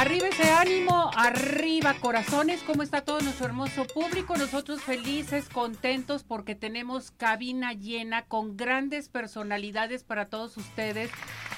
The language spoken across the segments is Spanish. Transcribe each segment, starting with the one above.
Arriba ese ánimo, arriba corazones, ¿cómo está todo nuestro hermoso público? Nosotros felices, contentos porque tenemos cabina llena con grandes personalidades para todos ustedes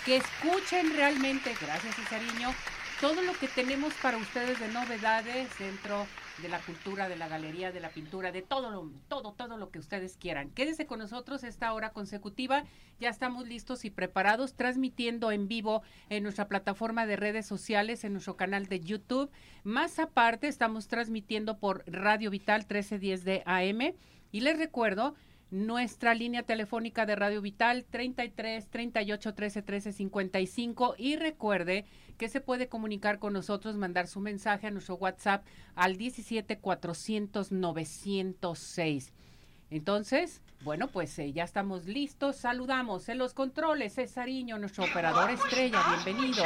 que escuchen realmente, gracias Cesariño, todo lo que tenemos para ustedes de novedades dentro de la cultura, de la galería, de la pintura, de todo lo, todo, todo lo que ustedes quieran. Quédese con nosotros esta hora consecutiva. Ya estamos listos y preparados, transmitiendo en vivo en nuestra plataforma de redes sociales, en nuestro canal de YouTube. Más aparte, estamos transmitiendo por Radio Vital 1310 de AM. Y les recuerdo nuestra línea telefónica de Radio Vital 33 38 13 13 55 y recuerde que se puede comunicar con nosotros, mandar su mensaje a nuestro WhatsApp al 17 400 906. Entonces, bueno, pues eh, ya estamos listos. Saludamos en los controles, Cesariño, nuestro operador estrella, bienvenido.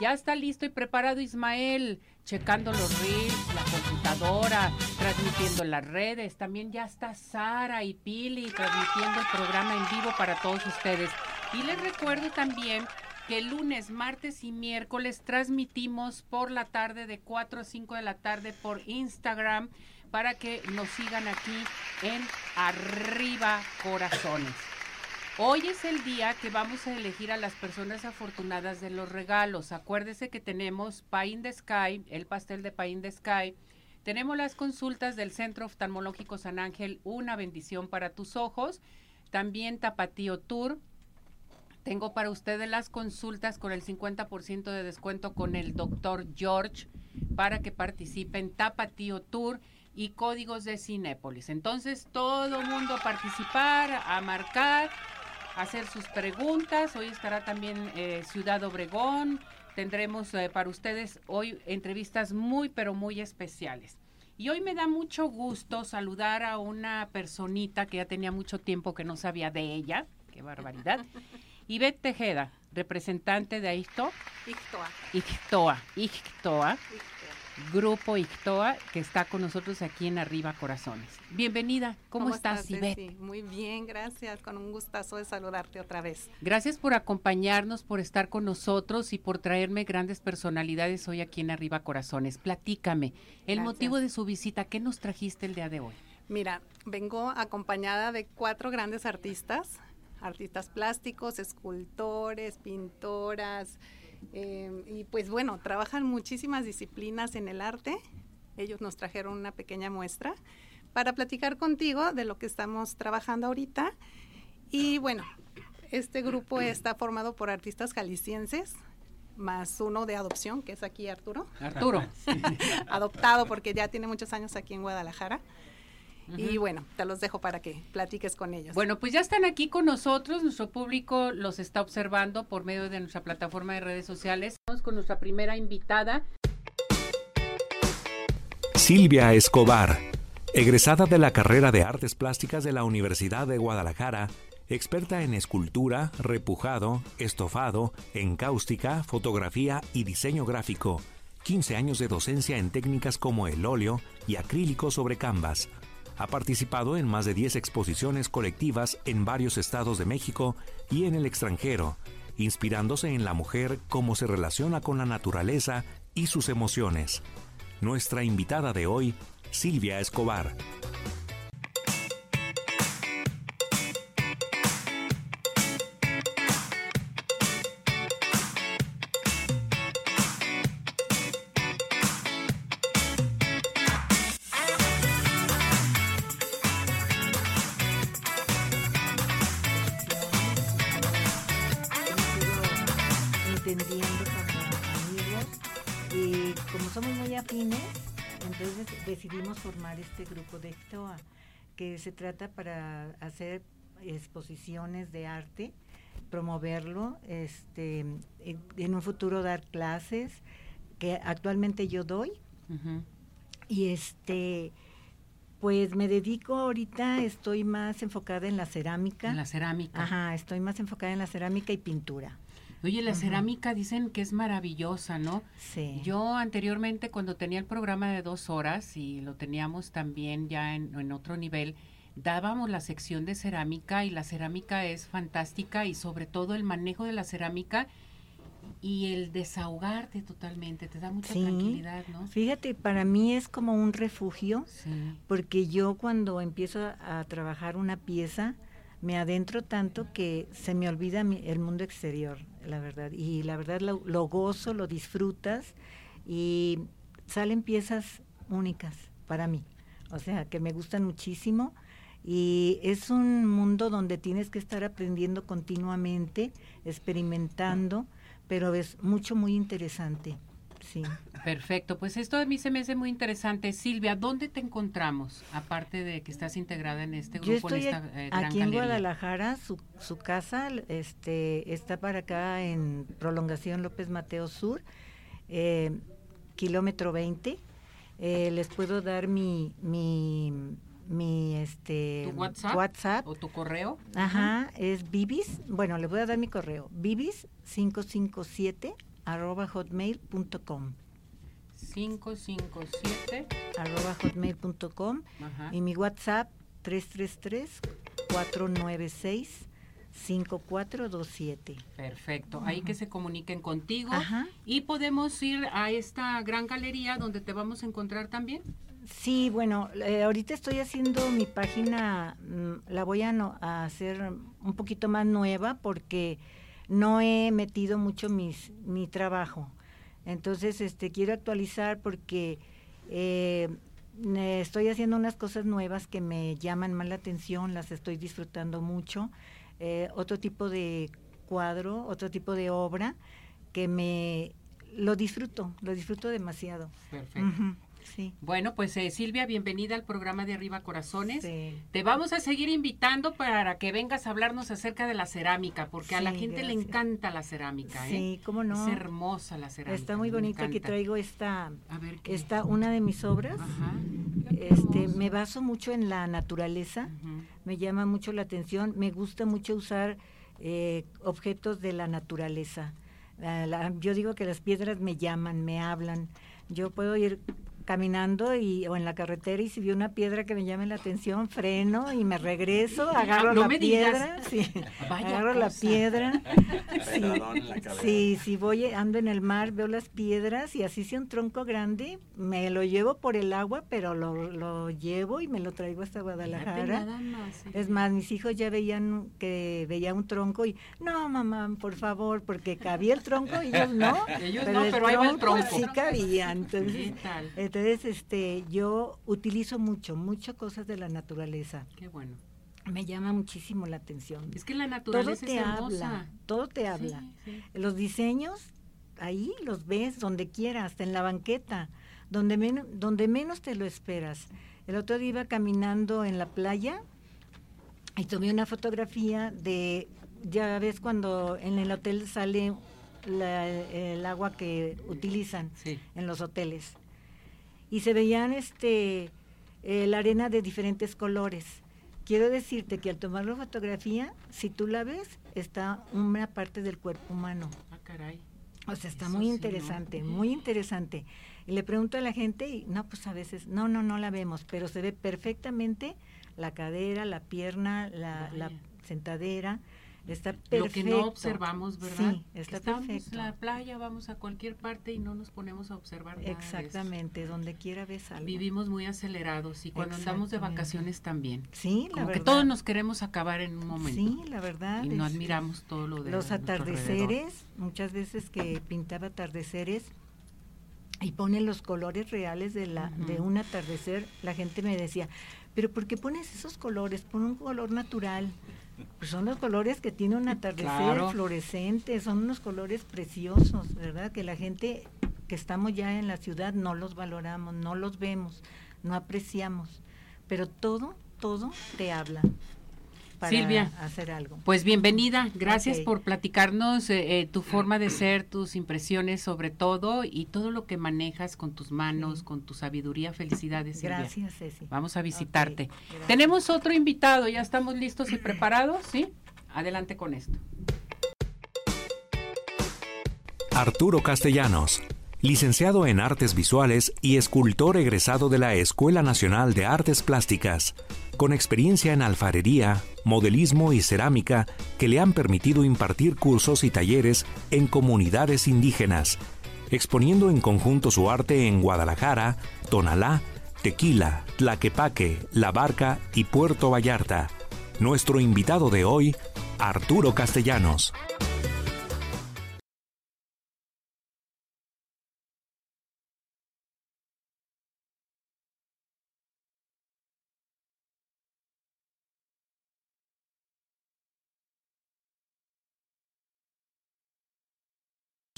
Ya está listo y preparado Ismael, checando los reels, la computadora, transmitiendo las redes. También ya está Sara y Pili transmitiendo el programa en vivo para todos ustedes. Y les recuerdo también que lunes, martes y miércoles transmitimos por la tarde de 4 a 5 de la tarde por Instagram para que nos sigan aquí en Arriba Corazones. Hoy es el día que vamos a elegir a las personas afortunadas de los regalos. Acuérdese que tenemos Pie in the Sky, el pastel de Pie in the Sky. Tenemos las consultas del Centro Oftalmológico San Ángel, una bendición para tus ojos. También Tapatío Tour, tengo para ustedes las consultas con el 50% de descuento con el doctor George para que participen Tapatío Tour y códigos de Cinépolis. Entonces, todo mundo a participar, a marcar, hacer sus preguntas. Hoy estará también eh, Ciudad Obregón. Tendremos eh, para ustedes hoy entrevistas muy, pero muy especiales. Y hoy me da mucho gusto saludar a una personita que ya tenía mucho tiempo que no sabía de ella. Qué barbaridad. Ivette Tejeda, representante de AICTO. ICTOA. ICTOA. ICTOA. Grupo ICTOA, que está con nosotros aquí en Arriba Corazones. Bienvenida, ¿cómo, estás, Ivette? Muy bien, gracias, con un gustazo de saludarte otra vez. Gracias por acompañarnos, por estar con nosotros y por traerme grandes personalidades hoy aquí en Arriba Corazones. Platícame, el motivo de su visita, ¿qué nos trajiste el día de hoy? Mira, vengo acompañada de cuatro grandes artistas artistas plásticos, escultores, pintoras, eh, y pues bueno, trabajan muchísimas disciplinas en el arte. Ellos nos trajeron una pequeña muestra para platicar contigo de lo que estamos trabajando ahorita. Y bueno, este grupo está formado por artistas jaliscienses, más uno de adopción, que es aquí Arturo. Arturo. Adoptado porque ya tiene muchos años aquí en Guadalajara. Y bueno, te los dejo para que platiques con ellos. Bueno, pues ya están aquí con nosotros, nuestro público los está observando por medio de nuestra plataforma de redes sociales. Vamos con nuestra primera invitada. Silvia Escobar, egresada de la carrera de Artes Plásticas de la Universidad de Guadalajara, experta en escultura, repujado, estofado, encáustica, fotografía y diseño gráfico. 15 años de docencia en técnicas como el óleo y acrílico sobre canvas, ha participado en más de 10 exposiciones colectivas en varios estados de México y en el extranjero, inspirándose en la mujer cómo se relaciona con la naturaleza y sus emociones. Nuestra invitada de hoy, Silvia Escobar. Que se trata para hacer exposiciones de arte, promoverlo, este, en, un futuro dar clases, que actualmente yo doy. Y este pues me dedico ahorita, estoy más enfocada en la cerámica. En la cerámica. Ajá, estoy más enfocada en la cerámica y pintura. Oye, la cerámica dicen que es maravillosa, ¿no? Sí. Yo anteriormente cuando tenía el programa de dos horas y lo teníamos también ya en, otro nivel, dábamos la sección de cerámica y la cerámica es fantástica y sobre todo el manejo de la cerámica y el desahogarte totalmente, te da mucha tranquilidad, ¿no? Fíjate, para mí es como un refugio, porque yo cuando empiezo a, trabajar una pieza, me adentro tanto que se me olvida el mundo exterior, la verdad. Y la verdad lo, lo, gozo, lo disfrutas y salen piezas únicas para mí. O sea, que me gustan muchísimo. Y es un mundo donde tienes que estar aprendiendo continuamente, experimentando pero es mucho, muy interesante. Sí. Perfecto, pues esto a mí se me hace muy interesante. Silvia, ¿dónde te encontramos? Aparte de que estás integrada en este grupo, en esta eh, aquí en Guadalajara, su, su, casa este, está para acá en Prolongación López Mateo Sur, eh, kilómetro 20. Eh, les puedo dar mi, mi mi este WhatsApp, o tu correo. Ajá, es bibis, bueno, le voy a dar mi correo, bibis557 arroba hotmail.com. 557 arroba hotmail.com y mi WhatsApp 333 496 5427. Perfecto, ahí que se comuniquen contigo. Y podemos ir a esta gran galería donde te vamos a encontrar también. Sí, bueno, eh, ahorita estoy haciendo mi página, mm, la voy a, a, hacer un poquito más nueva porque no he metido mucho mis, mi trabajo. Entonces, este, quiero actualizar porque eh, estoy haciendo unas cosas nuevas que me llaman más la atención, las estoy disfrutando mucho. Eh, otro tipo de cuadro, otro tipo de obra que me lo disfruto, lo disfruto demasiado. Perfecto. Bueno, pues eh, Silvia, bienvenida al programa de Arriba Corazones. Te vamos a seguir invitando para que vengas a hablarnos acerca de la cerámica, porque a la gente le encanta la cerámica. Sí, ¿eh? cómo no. Es hermosa la cerámica. Está muy bonita que traigo esta, esta una de mis obras. este, me baso mucho en la naturaleza, me llama mucho la atención, me gusta mucho usar eh, objetos de la naturaleza. yo digo que las piedras me llaman, me hablan. Yo puedo ir caminando y, o en la carretera y si veo una piedra que me llame la atención, freno y me regreso, agarro la piedra, sí, agarro la piedra. Sí, si voy, ando en el mar, veo las piedras y así sea un tronco grande, me lo llevo por el agua, pero lo, lo llevo y me lo traigo hasta Guadalajara. Es más, mis hijos ya veían que veía un tronco y, no, mamá, por favor, porque cabía el tronco y ellos no. Ellos pero no, pero ahí va el tronco. Sí cabía, entonces, entonces, este, yo utilizo mucho, muchas cosas de la naturaleza. Qué bueno. Me llama muchísimo la atención. Es que la naturaleza todo te habla, todo te habla. Los diseños ahí los ves donde quieras, hasta en la banqueta, donde menos, donde menos te lo esperas. El otro día iba caminando en la playa y tomé una fotografía de, ya ves cuando en el hotel sale el agua que utilizan en los hoteles y se veían este eh, la arena de diferentes colores. Quiero decirte que al tomar la fotografía, si tú la ves, está una parte del cuerpo humano. Ah, caray. O sea, está muy interesante, muy interesante. Y le pregunto a la gente y no, pues a veces, no, no, no la vemos, pero se ve perfectamente la cadera, la pierna, la, la sentadera, Está perfecto. Lo que no observamos, ¿verdad? Sí, está Estamos en la playa, vamos a cualquier parte y no nos ponemos a observar nada Exactamente, donde quiera ves algo. Vivimos muy acelerados y cuando andamos de vacaciones también. Sí, la Como que todos nos queremos acabar en un momento. Sí, la verdad. Y no admiramos todo lo de Los atardeceres, muchas veces que pintaba atardeceres y pone los colores reales de la de un atardecer, la gente me decía, "¿Pero por qué pones esos colores? Pon un color natural." Pues son los colores que tiene un atardecer fluorescente, son unos colores preciosos, ¿verdad? Que la gente que estamos ya en la ciudad no los valoramos, no los vemos, no apreciamos, pero todo, todo te habla. Silvia, hacer algo. Pues bienvenida, gracias por platicarnos eh, eh, tu forma de ser, tus impresiones sobre todo y todo lo que manejas con tus manos, con tu sabiduría. Felicidades. Gracias, Ceci. Vamos a visitarte. Tenemos otro invitado, ya estamos listos y preparados, ¿sí? Adelante con esto. Arturo Castellanos licenciado en Artes Visuales y escultor egresado de la Escuela Nacional de Artes Plásticas, con experiencia en alfarería, modelismo y cerámica que le han permitido impartir cursos y talleres en comunidades indígenas, exponiendo en conjunto su arte en Guadalajara, Tonalá, Tequila, Tlaquepaque, La Barca y Puerto Vallarta. Nuestro invitado de hoy, Arturo Castellanos.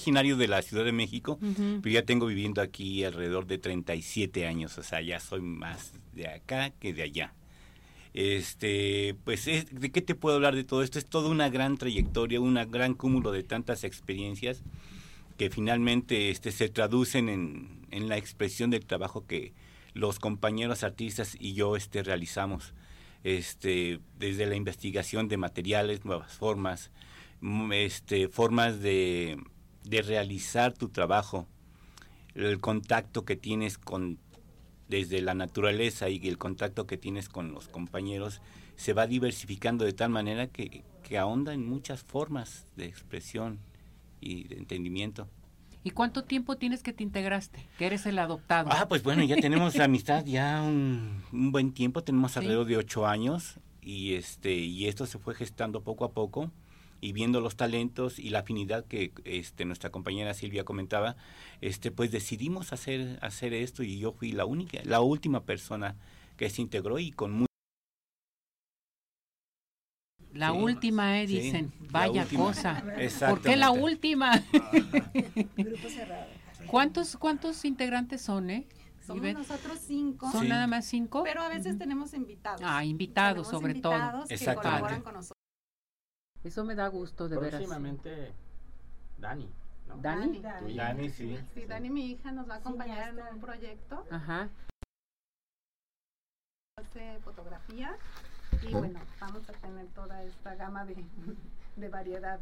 Originario de la Ciudad de México, pero ya tengo viviendo aquí alrededor de 37 años, o sea, ya soy más de acá que de allá. Este, pues, ¿de qué te puedo hablar de todo esto? Es toda una gran trayectoria, un gran cúmulo de tantas experiencias que finalmente este, se traducen en, en la expresión del trabajo que los compañeros artistas y yo este, realizamos. Este, desde la investigación de materiales, nuevas formas, este, formas de de realizar tu trabajo, el contacto que tienes con desde la naturaleza y el contacto que tienes con los compañeros se va diversificando de tal manera que, que ahonda en muchas formas de expresión y de entendimiento. ¿Y cuánto tiempo tienes que te integraste? Que eres el adoptado. Ah, pues bueno, ya tenemos amistad ya un, buen tiempo, tenemos alrededor de ocho años y este y esto se fue gestando poco a poco y viendo los talentos y la afinidad que este, nuestra compañera Silvia comentaba, este, pues decidimos hacer, hacer esto y yo fui la única, la última persona que se integró y con muy la última, eh, dicen. Vaya cosa. ¿Por qué la última? Grupo cerrado. ¿Cuántos, ¿Cuántos integrantes son, eh? Somos nosotros cinco. ¿Son nada más cinco? Pero a veces tenemos invitados. Ah, invitados sobre invitados todo. Que colaboran con nosotros. Eso me da gusto, de veras. Próximamente, Dani. ¿no? ¿Dani? Dani, sí. Sí, Dani, mi hija, nos va a acompañar en un proyecto. Ajá. Hace fotografía y bueno, vamos a tener toda esta gama de, de variedad.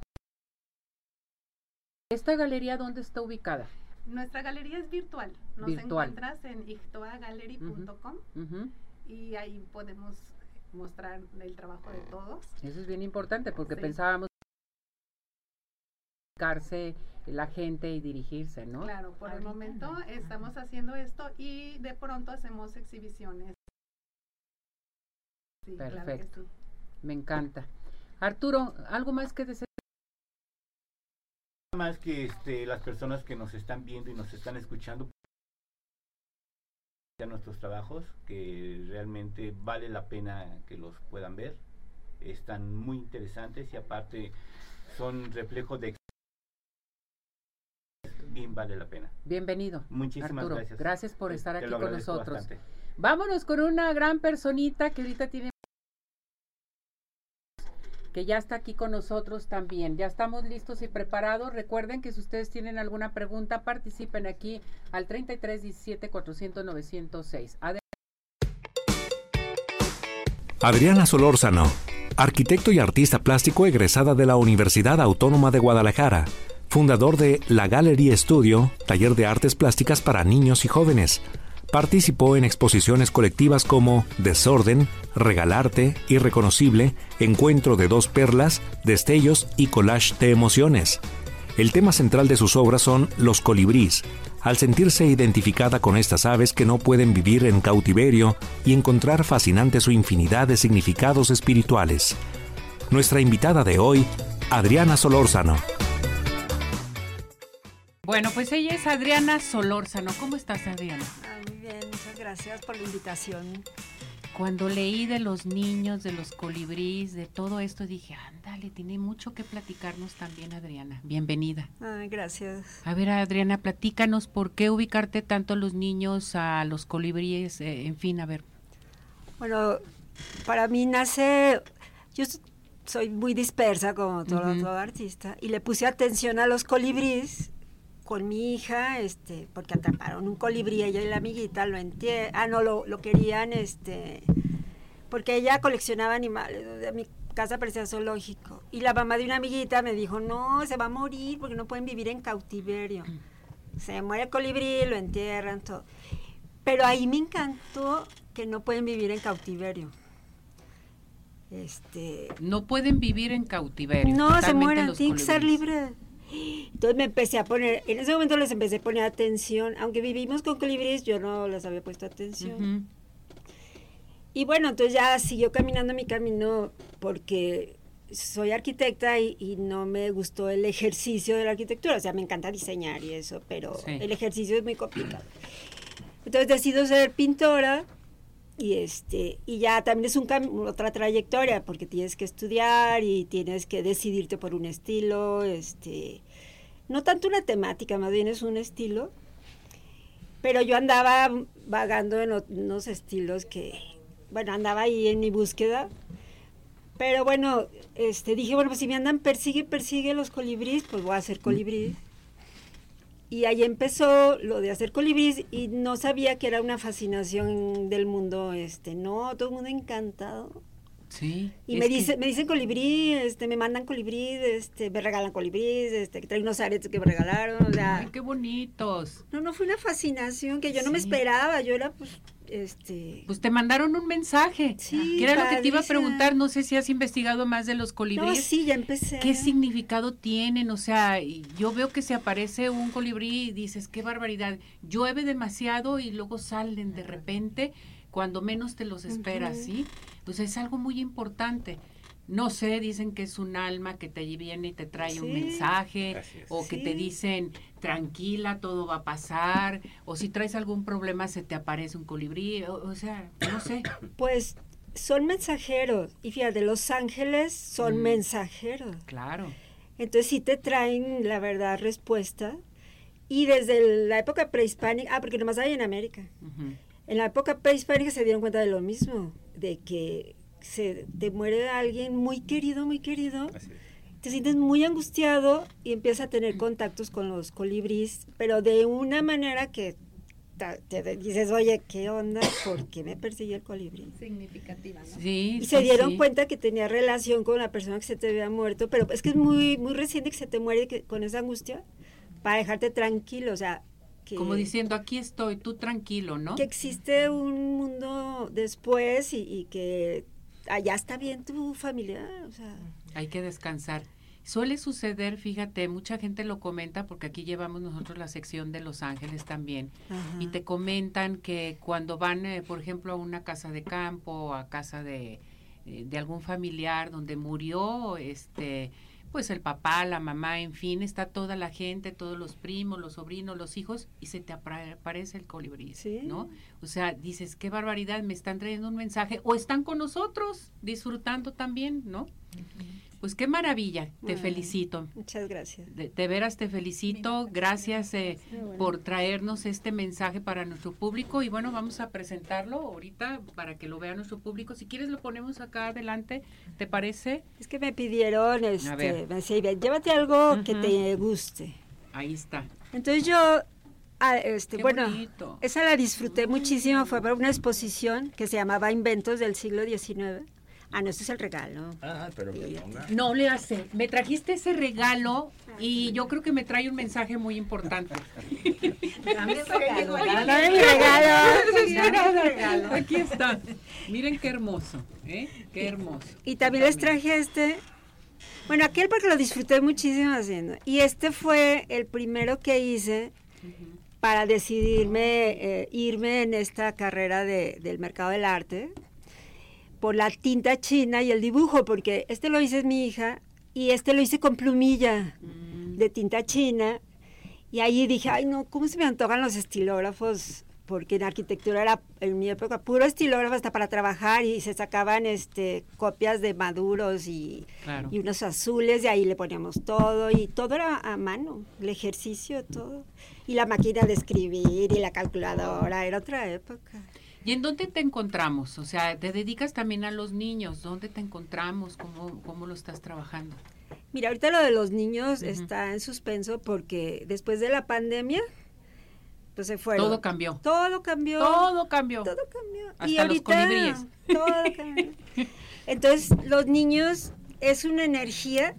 ¿Esta galería dónde está ubicada? Nuestra galería es virtual. Nos encuentras en ictoagallery.com y ahí podemos mostrar el trabajo de todos. Eso es bien importante porque pensábamos pensábamos la gente y dirigirse, ¿no? Claro, por el momento estamos haciendo esto y de pronto hacemos exhibiciones. Perfecto. Me encanta. Arturo, ¿algo más que decir? Más que este, las personas que nos están viendo y nos están escuchando nuestros trabajos, que realmente vale la pena que los puedan ver. Están muy interesantes y aparte son reflejo de bien vale la pena. Bienvenido. Muchísimas gracias. Gracias por estar aquí con nosotros. Vámonos con una gran personita que ahorita tiene que ya está aquí con nosotros también. Ya estamos listos y preparados. Recuerden que si ustedes tienen alguna pregunta, participen aquí al 33 17 400 906. Adriana Solórzano, arquitecto y artista plástico egresada de la Universidad Autónoma de Guadalajara, fundador de La Gallery Studio, taller de artes plásticas para niños y jóvenes Participó en exposiciones colectivas como Desorden, Regalarte, Irreconocible, Encuentro de dos perlas, Destellos y Collage de emociones. El tema central de sus obras son los colibrís, al sentirse identificada con estas aves que no pueden vivir en cautiverio y encontrar fascinante su infinidad de significados espirituales. Nuestra invitada de hoy, Adriana Solórzano. Bueno, pues ella es Adriana Solórzano. ¿Cómo estás, Adriana? Muchas gracias por la invitación. Cuando leí de los niños, de los colibríes, de todo esto, dije, ándale, tiene mucho que platicarnos también, Adriana. Bienvenida. Ah, gracias. A ver, Adriana, platícanos por qué ubicarte tanto a los niños, a los colibríes, eh, en fin, a ver. Bueno, para mí nace, yo soy muy dispersa como todo, todo artista, y le puse atención a los colibríes con mi hija, este, porque atraparon un colibrí, ella y la amiguita lo entiende, ah, no, lo, lo, querían, este, porque ella coleccionaba animales, de mi casa parecía zoológico, y la mamá de una amiguita me dijo, no, se va a morir porque no pueden vivir en cautiverio. Se muere el colibrí, lo entierran, todo. Pero ahí me encantó que no pueden vivir en cautiverio. Este, No pueden vivir en cautiverio. no, se mueren, tienen que ser libres. Entonces me empecé a poner, en ese momento les empecé a poner atención, aunque vivimos con colibríes, yo no les había puesto atención. Ujú. Y bueno, entonces ya siguió caminando mi camino porque soy arquitecta y, y no me gustó el ejercicio de la arquitectura. O sea, me encanta diseñar y eso, pero Sí. el ejercicio es muy complicado. Entonces decido ser pintora y este y ya también es un otra trayectoria porque tienes que estudiar y tienes que decidirte por un estilo, este no tanto una temática, más bien es un estilo. Pero yo andaba vagando en unos estilos que, bueno, andaba ahí en mi búsqueda. Pero bueno, este, dije, bueno, pues si me andan persigue, persigue los colibríes, pues voy a hacer colibríes. Y ahí empezó lo de hacer colibríes y no sabía que era una fascinación del mundo, este, no, todo el mundo encantado. Sí. Y me que- dice, me dicen colibrí, este, me mandan colibrí, este, me regalan colibríes, este, que traen unos aretes que me regalaron, o sea, Ay, qué bonitos. no, no fue una fascinación que yo no me esperaba, yo era pues, este, Pues te mandaron un mensaje. Sí, que era lo que te iba a preguntar. No sé si has investigado más de los no, colibríes. sí, ya empecé. ¿Qué significado tienen? O sea, yo veo que se aparece un colibrí y dices, qué barbaridad. Llueve demasiado y luego salen de repente cuando menos te los esperas. ¿sí? Pues es algo muy importante. No sé, dicen que es un alma que te viene y te trae un mensaje, o que Sí. te dicen, tranquila, todo va a pasar, o si traes algún problema se te aparece un colibrí, o, o sea, no sé. Pues son mensajeros, y fíjate, los ángeles son Mm. mensajeros. Claro. Entonces sí te traen, la verdad, respuesta. Y desde la época prehispánica, ah, porque nomás hay en América. En la época prehispánica se dieron cuenta de lo mismo, de que se te muere alguien muy querido, muy querido, Así es. Te sientes muy angustiado y empiezas a tener contactos con los colibríes, pero de una manera que ta- te dices, oye, ¿qué onda? ¿Por qué me persigue el colibrí? Significativa, ¿no? Sí, Y sí, se dieron sí. cuenta que tenía relación con la persona que se te había muerto, pero es que es muy, muy reciente que se te muere que- con esa angustia para dejarte tranquilo, o sea, que, Como diciendo, aquí estoy, tú tranquilo, ¿no? que existe un mundo después y, y que allá está bien tu familia, o sea, Hay que descansar. Suele suceder, fíjate, mucha gente lo comenta porque aquí llevamos nosotros la sección de Los Ángeles también ajá. y te comentan que cuando van, eh, por ejemplo, a una casa de campo, a casa de, eh, de algún familiar donde murió, este, pues el papá, la mamá, en fin, está toda la gente, todos los primos, los sobrinos, los hijos y se te aparece el colibrí, Sí. ¿no? O sea, dices, qué barbaridad, me están trayendo un mensaje o están con nosotros disfrutando también, ¿no? Pues qué maravilla, te Ay. felicito. Muchas gracias. De, de veras te felicito, gracias eh, por traernos este mensaje para nuestro público y bueno, vamos a presentarlo ahorita para que lo vea nuestro público. Si quieres lo ponemos acá adelante, ¿te parece? Es que me pidieron, este, ver. me decía, "Ivette, llévate algo que te guste. Ahí está. Entonces yo, ah, este, bueno, esa la disfruté muchísimo, fue para una exposición que se llamaba Inventos del siglo XIX. Ah, no, este es el regalo. Ah, pero que ponga. No le hace. Me trajiste ese regalo y yo creo que me trae un mensaje muy importante. Dame el regalo, dame mi regalo. Aquí está. Miren qué hermoso, ¿eh? Qué hermoso. Y también les traje este. Bueno, aquel porque lo disfruté muchísimo haciendo. Y este fue el primero que hice para decidirme eh, irme en esta carrera de- del mercado del arte por la tinta china y el dibujo, porque este lo hice mi hija y este lo hice con plumilla de tinta china. Y ahí dije, ay no, ¿cómo se me antojan los estilógrafos? Porque en arquitectura era en mi época puro estilógrafo hasta para trabajar y se sacaban este copias de maduros y, Claro. y unos azules y ahí le poníamos todo y todo era a mano, el ejercicio, todo. Y la máquina de escribir y la calculadora, era otra época. ¿Y en dónde te encontramos? O sea, te dedicas también a los niños. ¿Dónde te encontramos? ¿Cómo, cómo lo estás trabajando? Mira, ahorita lo de los niños está en suspenso porque después de la pandemia, pues se fueron. Todo cambió. Todo cambió. Todo cambió. Todo cambió. Hasta y los ahorita colibríes. todo cambió. Entonces, los niños es una energía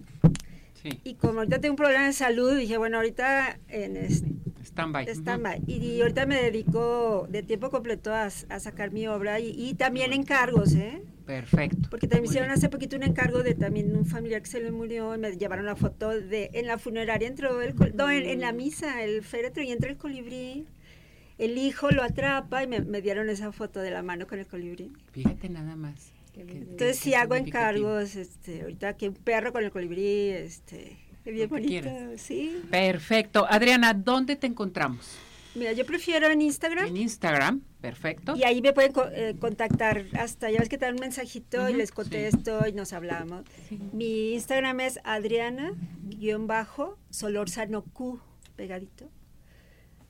Sí. Y como ahorita tengo un problema de salud, dije, bueno, ahorita en este, Stand-by. Y, y ahorita me dedico de tiempo completo a, a sacar mi obra y, y también encargos, ¿eh? Perfecto. Porque también me Muy hicieron bien. hace poquito un encargo de también un familiar que se le murió y me llevaron la foto de en la funeraria entró el col- no, en, en la misa el féretro y entra el colibrí el hijo lo atrapa y me, me dieron esa foto de la mano con el colibrí Fíjate nada más. Entonces sí hago encargos este ahorita que un perro con el colibrí este es bien bonito sí Perfecto. Adriana, ¿dónde te encontramos? mira yo prefiero en Instagram En Instagram. Perfecto. Y ahí me pueden co- eh, contactar hasta, ya ves que te dan un mensajito y les sí. contesto y nos hablamos. Sí. Mi Instagram es Adriana-Solórzano Q, pegadito.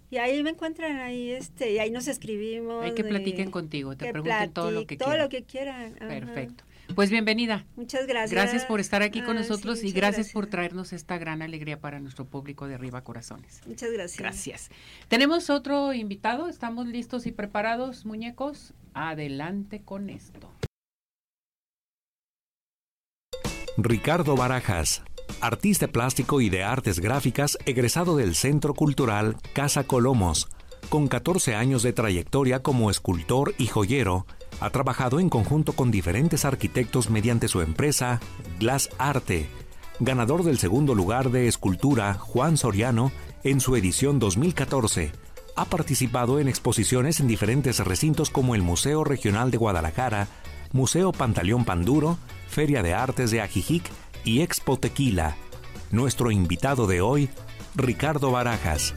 Y ahí me encuentran, ahí este, y ahí nos escribimos. Hay que platiquen contigo, te pregunten todo lo que todo quieran. lo que quieran. ajá. Perfecto. Pues bienvenida. Muchas gracias. Gracias por estar aquí con Ah, nosotros sí, y muchas gracias, por traernos esta gran alegría para nuestro público de Arriba Corazones. Muchas gracias. Gracias. Tenemos otro invitado, estamos listos y preparados, muñecos. Adelante con esto. Ricardo Barajas, artista plástico y de artes gráficas egresado del Centro Cultural Casa Colomos. Con 14 años de trayectoria como escultor y joyero, ha trabajado en conjunto con diferentes arquitectos mediante su empresa Glass Arte, ganador del segundo lugar de escultura Juan Soriano en su edición 2014. Ha participado en exposiciones en diferentes recintos como el Museo Regional de Guadalajara, Museo Pantaleón Panduro, Feria de Artes de Ajijic y Expo Tequila. Nuestro invitado de hoy, Ricardo Barajas.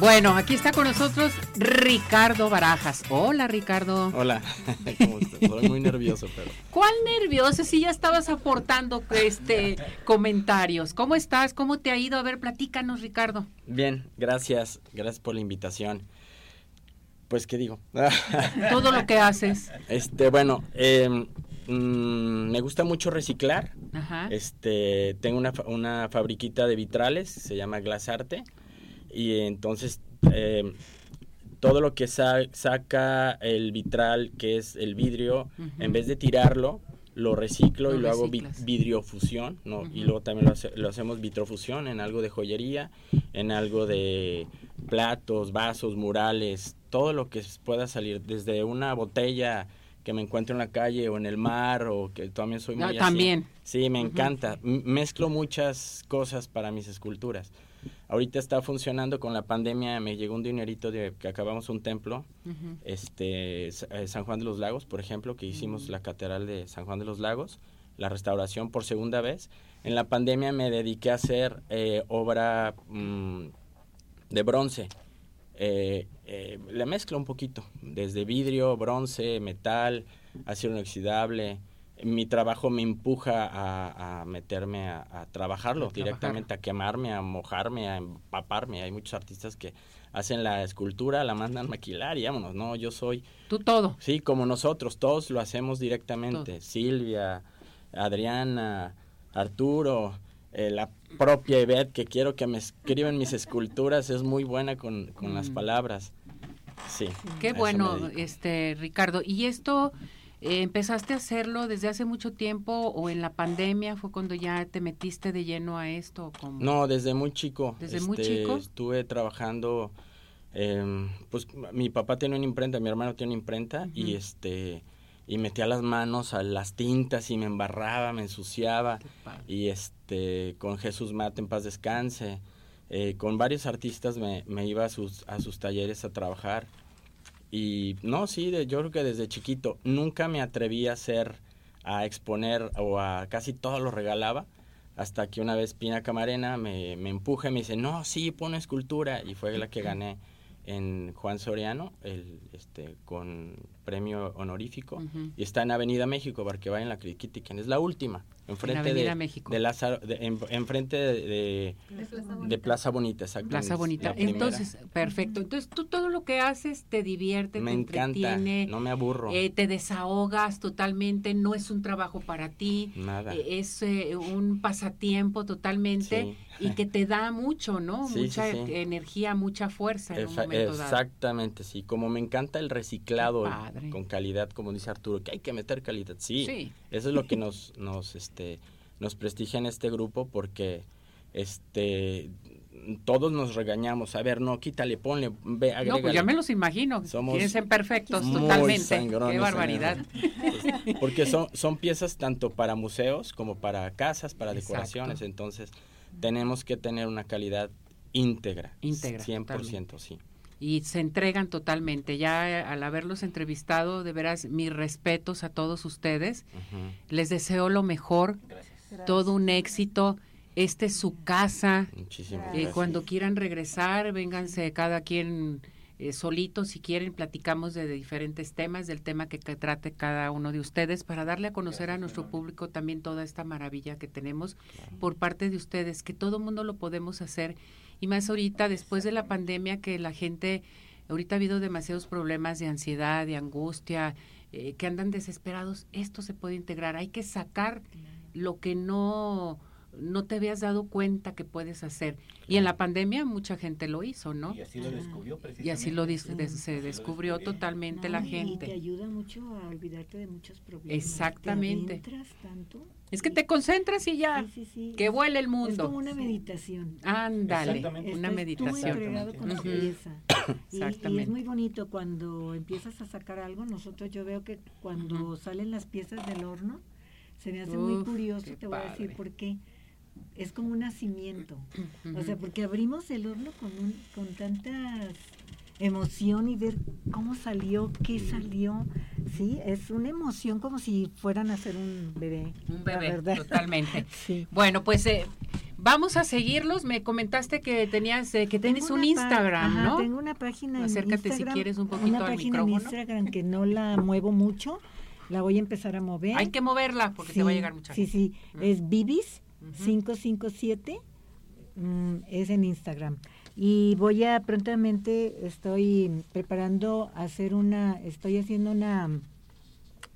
Bueno, aquí está con nosotros Ricardo Barajas. Hola Ricardo. Hola, ¿cómo estás? Estoy muy nervioso, pero ¿Cuál nervioso si ya estabas aportando este comentarios? ¿Cómo estás? ¿Cómo te ha ido? A ver, platícanos, Ricardo. bien, gracias, gracias por la invitación. Pues, ¿qué digo? Todo lo que haces. este, bueno, eh, mm, me gusta mucho reciclar. Ajá. Este, tengo una, una fabriquita de vitrales, se llama Glass Arte, y entonces eh, todo lo que sa- saca el vitral, que es el vidrio, en vez de tirarlo, lo reciclo Lo y lo hago vi- vidriofusión, ¿no? Y luego también lo, hace- lo hacemos vitrofusión en algo de joyería, en algo de platos, vasos, murales, todo lo que pueda salir, desde una botella que me encuentro en la calle o en el mar o que también soy muy Ah, así. también. Sí, me Ujú. encanta. M- mezclo muchas cosas para mis esculturas. Ahorita está funcionando con la pandemia, me llegó un dinerito de que acabamos un templo, Ujú. este Sa- eh, San Juan de los Lagos, por ejemplo, que hicimos Mm. la catedral de San Juan de los Lagos, la restauración por segunda vez. En la pandemia me dediqué a hacer eh, obra mm, de bronce. Eh, eh, le mezclo un poquito, desde vidrio, bronce, metal, acero inoxidable. Mi trabajo me empuja a, a meterme a, a trabajarlo A trabajar. directamente, a quemarme, a mojarme, a empaparme. Hay muchos artistas que hacen la escultura, la mandan maquilar y vámonos. No, yo soy, Tú todo. sí, como nosotros, todos lo hacemos directamente. Todo. Silvia, Adriana, Arturo, eh, la propia Ivette, que quiero que me escriban mis esculturas, es muy buena con, con las Mm. palabras. Sí. Qué bueno, este Ricardo. ¿Y esto eh, empezaste a hacerlo desde hace mucho tiempo o en la pandemia fue cuando ya te metiste de lleno a esto? o cómo? No, desde muy chico. ¿Desde muy este, chico? Estuve trabajando, em, pues mi papá tiene una imprenta, mi hermano tiene una imprenta y este y metía las manos a las tintas y me embarraba, me ensuciaba y este con Jesús Mate en paz descanse, eh, con varios artistas me, me iba a sus a sus talleres a trabajar. Y no sí, de- yo creo que desde chiquito nunca me atreví a hacer a exponer o a casi todo lo regalaba hasta que una vez Pina Camarena me, me empuja y me dice, no, sí, pone escultura. Y fue la que gané en Juan Soriano, el, este, con premio honorífico. Y está en Avenida México, para que vayan la critiquen. Es la última, enfrente Avenida de, México. de Lázaro, de- en, enfrente de, de, de Plaza Bonita, exactamente. Plaza Bonita. la primera. Entonces, perfecto. Entonces, tú todo lo que haces te divierte, me te encanta, entretiene, no me aburro, eh, te desahogas totalmente, no es un trabajo para ti, nada. eh, es eh, un pasatiempo totalmente Sí. y que te da mucho, ¿no? Sí, mucha sí. energía, mucha fuerza en un. Exactamente, sí. Como me encanta el reciclado con calidad, como dice Arturo, que hay que meter calidad. Sí, Sí. eso es lo que nos, nos, este, nos prestigian este grupo porque este todos nos regañamos. A ver, no, quítale, ponle, ve, agrégale. No, pues ya me los imagino. Somos Quieren ser perfectos muy totalmente. Qué en barbaridad. Porque son, son piezas tanto para museos como para casas, para Exacto. decoraciones. Entonces, tenemos que tener una calidad íntegra. Íntegra, 100%, sí. Y se entregan totalmente. Ya eh, al haberlos entrevistado, de veras, mis respetos a todos ustedes. Les deseo lo mejor, todo un éxito. Esta es su casa. Muchísimas Eh, gracias. cuando quieran regresar, vénganse cada quien eh, solito, si quieren, platicamos de, de diferentes temas, del tema que, que trate cada uno de ustedes, para darle a conocer a nuestro público también toda esta maravilla que tenemos por parte de ustedes, que todo mundo lo podemos hacer, y más ahorita, después de la pandemia, que la gente, ahorita ha habido demasiados problemas de ansiedad, de angustia, eh, que andan desesperados, esto se puede integrar, hay que sacar lo que no no te habías dado cuenta que puedes hacer. Y en la pandemia mucha gente lo hizo, ¿no? Y así lo descubrió Y así lo dis- precisamente. se descubrió totalmente la No, Y te gente. ayuda mucho a olvidarte de muchos problemas. Exactamente. Te tanto. Es que te concentras y ya, Sí, sí, sí. que Es- vuele el Es como mundo. una meditación. Ándale, una tú meditación. con. Y- es muy bonito cuando empiezas a sacar algo. Nosotros yo veo que cuando salen las piezas del horno, se me hace muy curioso, te voy a decir por qué. Es como un nacimiento. O sea, porque abrimos el horno con, un, con tanta emoción y ver cómo salió, qué salió. Sí, es una emoción como si fueran a hacer un bebé. Un bebé, totalmente. Sí. Bueno, pues eh, vamos a seguirlos. Me comentaste que tenías, eh, que tienes un Instagram, ajá, ¿no? Tengo una página Acércate en si Instagram. quieres un poquito Una al página en. Instagram que no la muevo mucho. La voy a empezar a mover. Hay que moverla porque te va a llegar mucha Sí, gente. sí. Es Bibis. 557. mm, es en Instagram. Y voy a prontamente, estoy preparando hacer una, estoy haciendo una,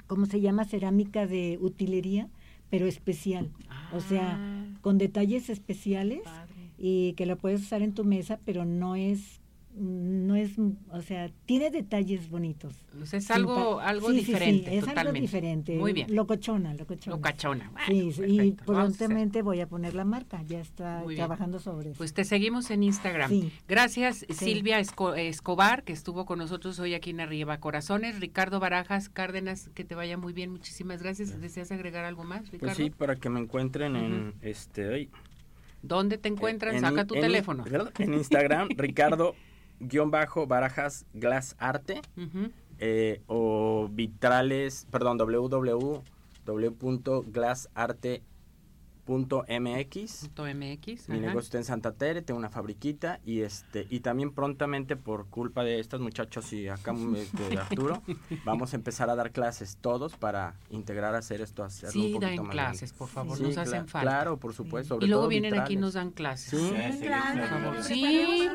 ¿cómo se llama? Cerámica de utilería, pero especial. O sea, Ah, con detalles especiales padre. y que la puedes usar en tu mesa, pero no es, no es, o sea, tiene detalles bonitos. O sea, es algo, algo sí, sí, sí, diferente, es totalmente. algo diferente. Muy bien. Locochona, locochona. Locachona. Bueno, Sí, sí, y a prontamente voy a poner la marca, ya está Muy bien. trabajando sobre eso. Pues te seguimos en Instagram. Sí. Gracias Silvia Esco- Escobar, que estuvo con nosotros hoy aquí en Arriba Corazones. Ricardo Barajas Cárdenas, que te vaya muy bien. Muchísimas gracias. ¿Deseas agregar algo más, Ricardo? Pues sí, para que me encuentren en este hoy. ¿Dónde te encuentran? en- Saca tu en- teléfono. En Instagram, Ricardo guion bajo Barajas Glass Arte Ujú. eh, o vitrales, perdón, www.glassarte.mx. Punto MX. Mi ajá. negocio está en Santa Tere, tengo una fabriquita y este y también prontamente por culpa de estos muchachos y acá este, de Arturo, vamos a empezar a dar clases todos para integrar hacer esto, hacerlo un Sí, poquito den más clases, grande. por favor, Sí, nos hacen falta. Claro, por supuesto. sobre Y luego todo vienen aquí y nos dan clases. Sí. Sí, favor. Sí,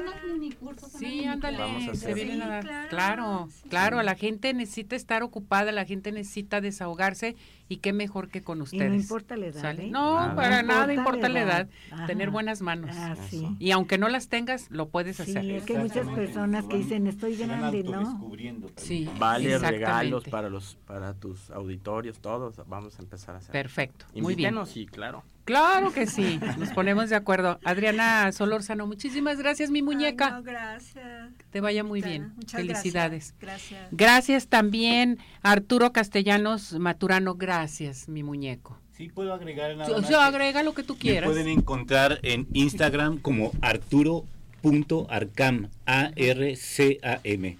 sí, ándale, Vamos a se hacer. vienen a Sí, dar. claro, Claro, sí. claro, la gente necesita estar ocupada, la gente necesita desahogarse y qué mejor que con y ustedes. no importa la edad. ¿Sale? ¿eh? No, Nada. para No nada importa la edad. edad. Tener buenas manos. Ah, sí. Y aunque no las tengas, lo puedes Sí, hacer. es que hay muchas personas que dicen, estoy grande, ¿no? Sí. Vale, regalos para los para tus auditorios, todos. Vamos a empezar a hacer. Perfecto, muy bien. Invítenos, sí, claro. Claro que sí, nos ponemos de acuerdo. Adriana Solórzano, muchísimas gracias, mi muñeca. Ay, no, gracias. Que te vaya muy bien. Muchas Felicidades. Gracias. gracias. Gracias también Arturo Castellanos Maturano, gracias, mi muñeco. Sí, puedo agregar nada O más que agrega lo que tú Me quieras. pueden encontrar en Instagram como arturo.arcam, A-R-C-A-M.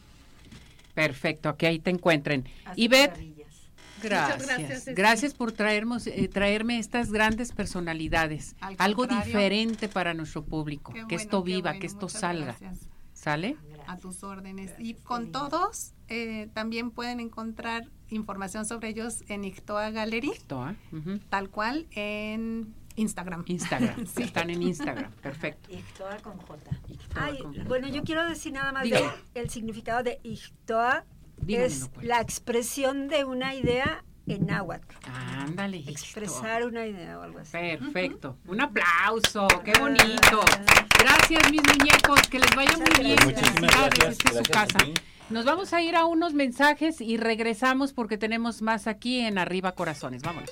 Perfecto, que ahí te encuentren. Beth, maravillas. Gracias. gracias, por traernos, eh, traerme estas grandes personalidades. Al Algo diferente para nuestro público. Que esto viva, bueno, que esto salga. gracias. ¿Sale? A tus órdenes. Y con todos eh, también pueden encontrar información sobre ellos en Ictoa Gallery. Ujú. tal cual en Instagram. Instagram. Están en Instagram. Perfecto. Ictoa con J. Ictoa Ay, con- bueno, yo quiero decir nada más de Dígame. el significado de Es pues. la expresión de una idea en náhuatl. Ándale. Expresar una idea o algo así. Perfecto. Un aplauso. Qué bonito. Gracias, mis muñecos. Que les vaya muy bien. Felicidades. gracias. Es su casa. Nos vamos a ir a unos mensajes y regresamos porque tenemos más aquí en Arriba Corazones. Vámonos.